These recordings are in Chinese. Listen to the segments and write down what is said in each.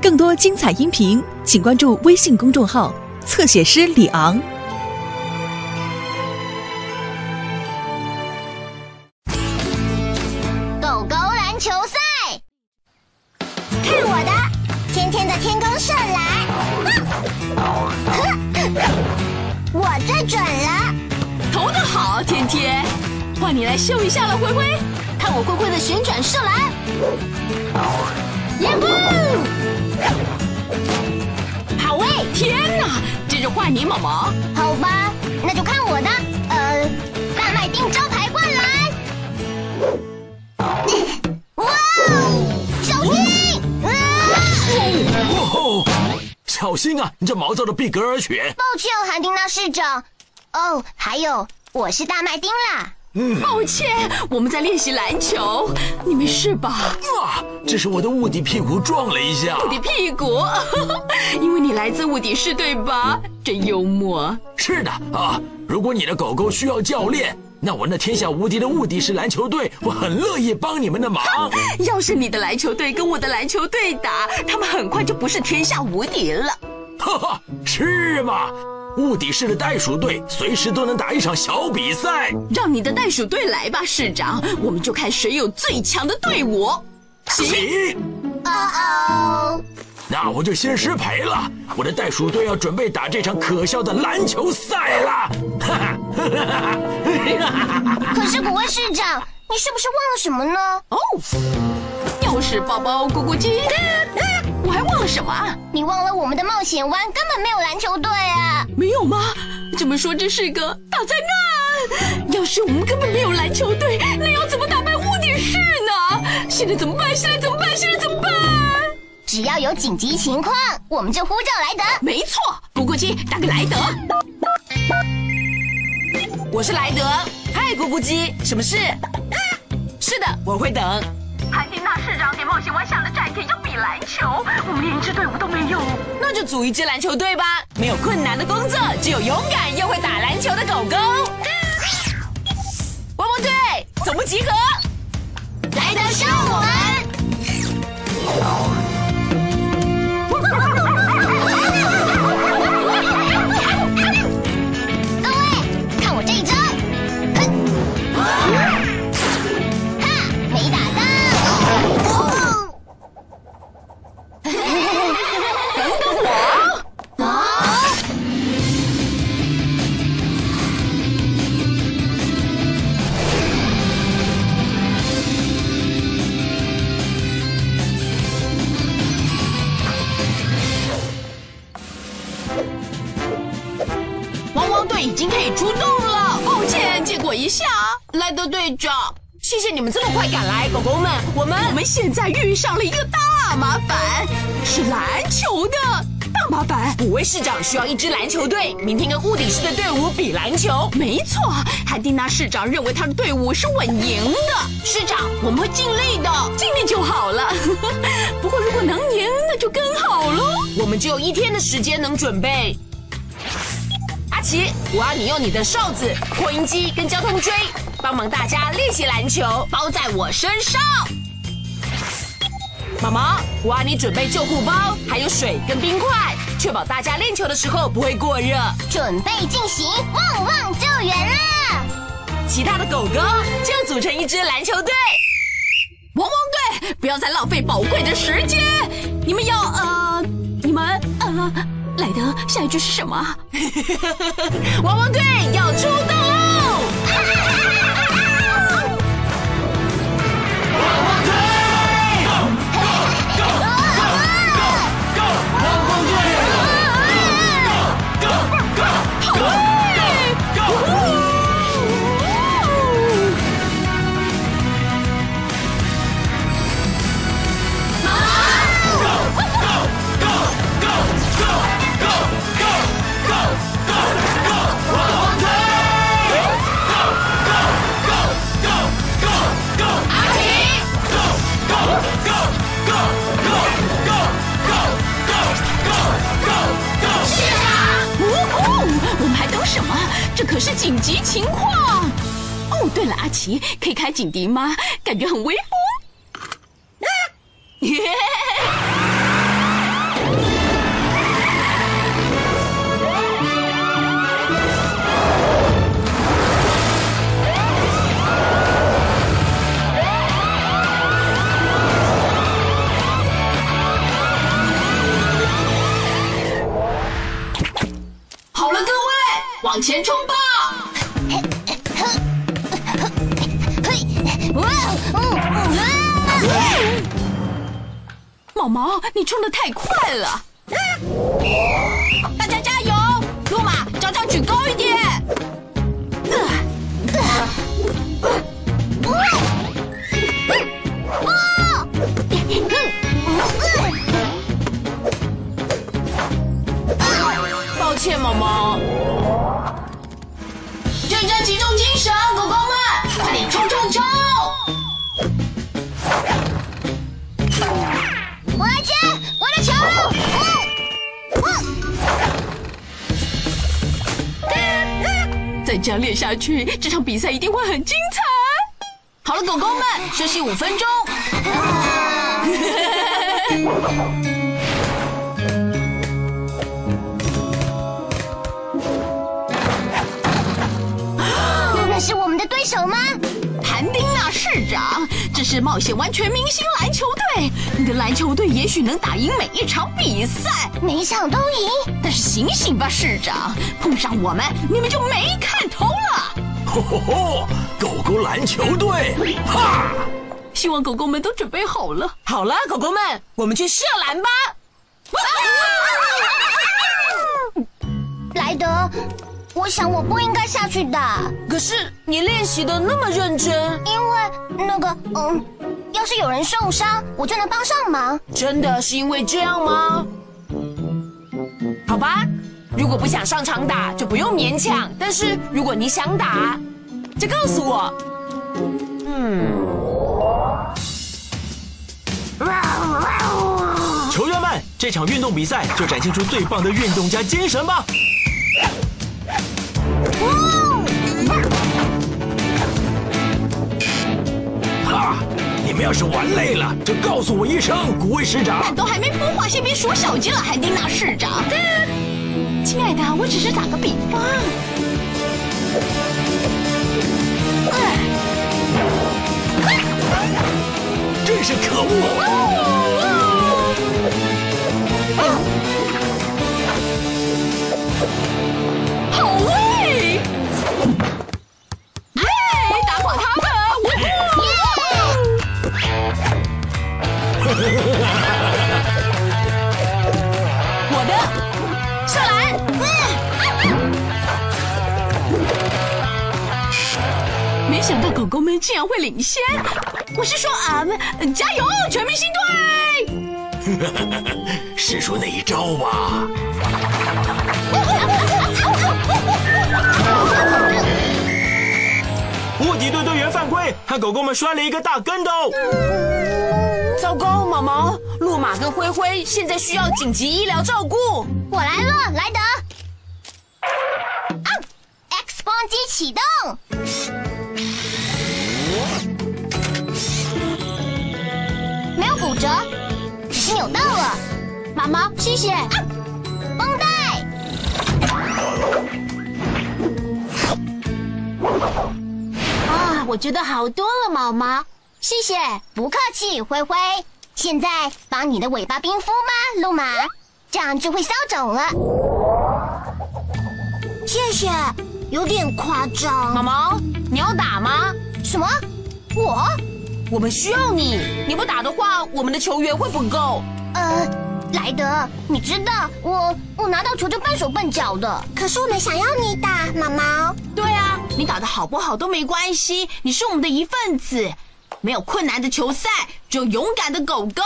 更多精彩音频，请关注微信公众号“侧写师李昂”。狗狗篮球赛，看我的！天天的天空射来，我最准了！投的好，天天，换你来秀一下了，灰灰。看我灰灰的旋转射篮，耶呼！好喂！天哪，这是换你毛毛。好吧，那就看我的，呃，大麦丁招牌灌篮。哇哦！小心！啊！哦，小心啊！你这毛躁的毕格尔犬。抱歉，韩丁娜市长。哦，还有，我是大麦丁啦。抱歉，我们在练习篮球，你没事吧？啊，这是我的雾底屁股撞了一下。雾底屁股，因为你来自雾底市，对吧？真幽默。是的啊，如果你的狗狗需要教练，那我那天下无敌的雾底市篮球队，我很乐意帮你们的忙。要是你的篮球队跟我的篮球队打，他们很快就不是天下无敌了。哈哈，是吗？雾底市的袋鼠队随时都能打一场小比赛。让你的袋鼠队来吧，市长，我们就看谁有最强的队伍。行，哦哦，那我就先失陪了。我的袋鼠队要准备打这场可笑的篮球赛了。哈哈，可是古威市长，你是不是忘了什么呢？哦，又是宝宝咕咕鸡，我还忘了什么啊？你忘了我们的冒险湾根本没有篮球队啊！没有吗？这么说这是个大灾难。要是我们根本没有篮球队，那要怎么打败屋顶市呢？现在怎么办？现在怎么办？现在怎么办？只要有紧急情况，我们就呼叫莱德。没错，咕咕鸡打给莱德。我是莱德，嗨，咕咕鸡，什么事？是的，我会等。韩丁娜市长给冒险湾下的战帖要比篮球，我们连一支队伍都没有。那就组一支篮球队吧。没有困难的工作，只有勇敢又会打篮球的狗狗。汪汪队，总部集合。莱德上我们。经可以出动了。抱歉，借过一下。莱德队长，谢谢你们这么快赶来，狗狗们，我们我们现在遇上了一个大麻烦，是篮球的大麻烦。五位市长需要一支篮球队，明天跟屋顶市的队伍比篮球。没错，汉蒂娜市长认为他的队伍是稳赢的。市长，我们会尽力的，尽力就好了。不过如果能赢，那就更好喽。我们只有一天的时间能准备。阿奇，我要你用你的哨子、扩音机跟交通锥，帮忙大家练习篮球，包在我身上。毛毛，我要你准备救护包，还有水跟冰块，确保大家练球的时候不会过热。准备进行旺旺救援啦！其他的狗狗就组成一支篮球队。汪汪队，不要再浪费宝贵的时间。你们要呃，你们呃，莱德，下一句是什么？汪汪队要出动了！可是紧急情况！哦，对了，阿奇，可以开警笛吗？感觉很威风。好了，各位，往前冲！毛毛，你冲的太快了！大家加油！这样练下去，这场比赛一定会很精彩。好了，狗狗们，休息五分钟。长，这是冒险湾全明星篮球队。你的篮球队也许能打赢每一场比赛，每一场都赢，但是醒醒吧，市长，碰上我们，你们就没看头了。吼吼吼！狗狗篮球队，哈！希望狗狗们都准备好了。好了，狗狗们，我们去射篮吧。莱德，我想我不应该下去打，可是你练习的那么认真，因为那个，嗯，要是有人受伤，我就能帮上忙。真的是因为这样吗？好吧，如果不想上场打，就不用勉强。但是如果你想打，就告诉我。嗯，球员们，这场运动比赛就展现出最棒的运动家精神吧！哈！你们要是玩累了，就告诉我一声，古威师长但。都还没孵化，先别数小鸡了，海丁娜市长。亲爱的，我只是打个比方。真是可恶！的射篮！没想到狗狗们竟然会领先！我是说俺们，加油，全明星队！使出那一招吧！卧底队队员犯规，和狗狗们摔了一个大跟头。糟糕，毛毛、路马跟灰灰现在需要紧急医疗照顾。我来了，莱德。啊！X 光机启动。没有骨折，只是扭到了。毛毛，谢谢。啊！绷带。我觉得好多了，毛毛。谢谢，不客气，灰灰。现在把你的尾巴冰敷吗，路马？这样就会消肿了。谢谢，有点夸张。毛毛，你要打吗？什么？我？我们需要你，你不打的话，我们的球员会不够。呃，莱德，你知道我我拿到球就笨手笨脚的。可是我们想要你打，毛毛。对啊，你打的好不好都没关系，你是我们的一份子。没有困难的球赛，只有勇敢的狗狗。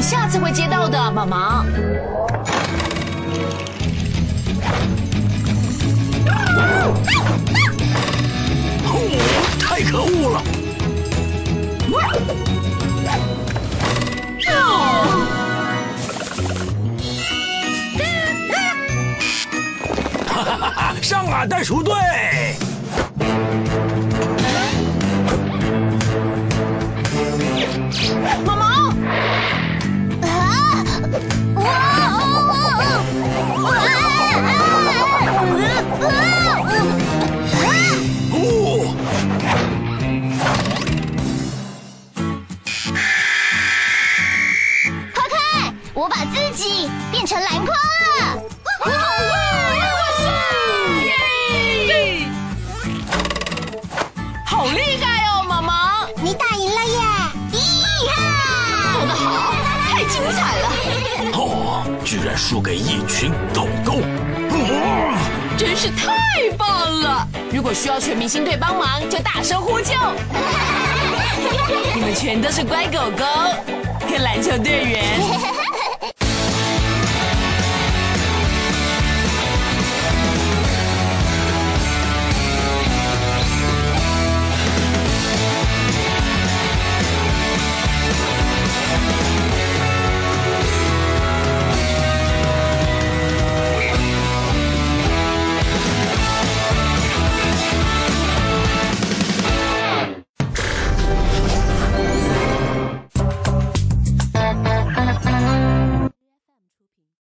你下次会接到的，毛毛。哦，太可恶了！哈哈哈哈！上啊，袋鼠队！我把自己变成篮筐了。哇哇哇耶！好厉害哦，毛毛，你打赢了耶！厉害！做得好，太精彩了。哦，居然输给一群狗狗。真是太棒了！如果需要全明星队帮忙，就大声呼救。你们全都是乖狗狗，跟篮球队员。